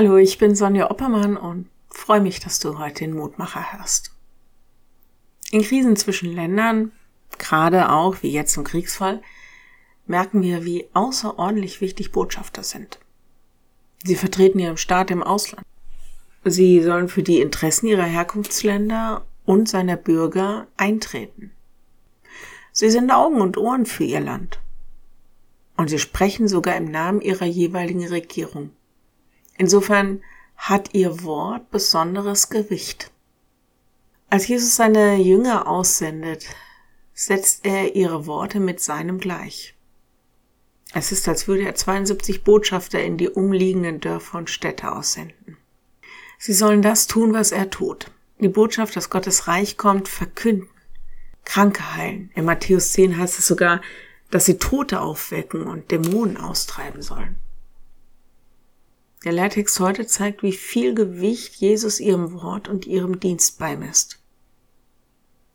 Hallo, ich bin Sonja Oppermann und freue mich, dass du heute den Mutmacher hörst. In Krisen zwischen Ländern, gerade auch wie jetzt im Kriegsfall, merken wir, wie außerordentlich wichtig Botschafter sind. Sie vertreten ihren Staat im Ausland. Sie sollen für die Interessen ihrer Herkunftsländer und seiner Bürger eintreten. Sie sind Augen und Ohren für ihr Land. Und sie sprechen sogar im Namen ihrer jeweiligen Regierung. Insofern hat ihr Wort besonderes Gewicht. Als Jesus seine Jünger aussendet, setzt er ihre Worte mit seinem gleich. Es ist, als würde er 72 Botschafter in die umliegenden Dörfer und Städte aussenden. Sie sollen das tun, was er tut. Die Botschaft, dass Gottes Reich kommt, verkünden. Kranke heilen. In Matthäus 10 heißt es sogar, dass sie Tote aufwecken und Dämonen austreiben sollen. Der Lehrtext heute zeigt, wie viel Gewicht Jesus ihrem Wort und ihrem Dienst beimisst.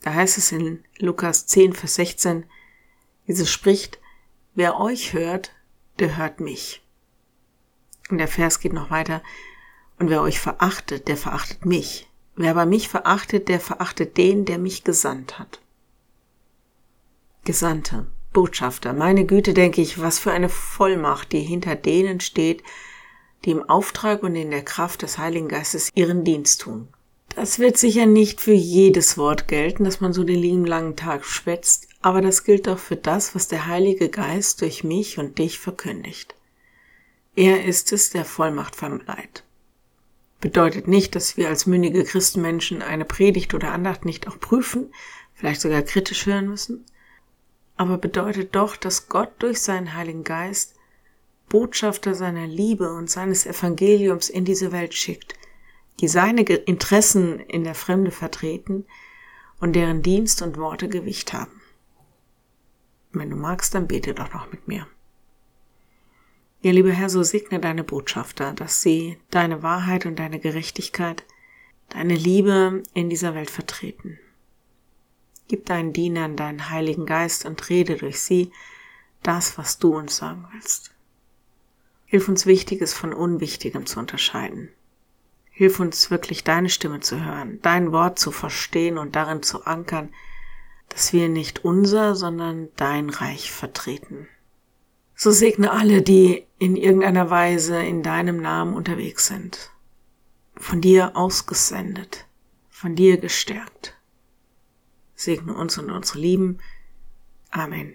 Da heißt es in Lukas 10, Vers 16, Jesus spricht, wer euch hört, der hört mich. Und der Vers geht noch weiter, und wer euch verachtet, der verachtet mich. Wer aber mich verachtet, der verachtet den, der mich gesandt hat. Gesandte, Botschafter, meine Güte, denke ich, was für eine Vollmacht, die hinter denen steht, die im Auftrag und in der Kraft des Heiligen Geistes ihren Dienst tun. Das wird sicher nicht für jedes Wort gelten, das man so den lieben langen Tag schwätzt, aber das gilt auch für das, was der Heilige Geist durch mich und dich verkündigt. Er ist es, der Vollmacht verleiht. Bedeutet nicht, dass wir als mündige Christenmenschen eine Predigt oder Andacht nicht auch prüfen, vielleicht sogar kritisch hören müssen, aber bedeutet doch, dass Gott durch seinen Heiligen Geist Botschafter seiner Liebe und seines Evangeliums in diese Welt schickt, die seine Interessen in der Fremde vertreten und deren Dienst und Worte Gewicht haben. Wenn du magst, dann bete doch noch mit mir. Ja, lieber Herr, so segne deine Botschafter, dass sie deine Wahrheit und deine Gerechtigkeit, deine Liebe in dieser Welt vertreten. Gib deinen Dienern deinen Heiligen Geist und rede durch sie das, was du uns sagen willst. Hilf uns Wichtiges von Unwichtigem zu unterscheiden. Hilf uns wirklich deine Stimme zu hören, dein Wort zu verstehen und darin zu ankern, dass wir nicht unser, sondern dein Reich vertreten. So segne alle, die in irgendeiner Weise in deinem Namen unterwegs sind, von dir ausgesendet, von dir gestärkt. Segne uns und unsere Lieben. Amen.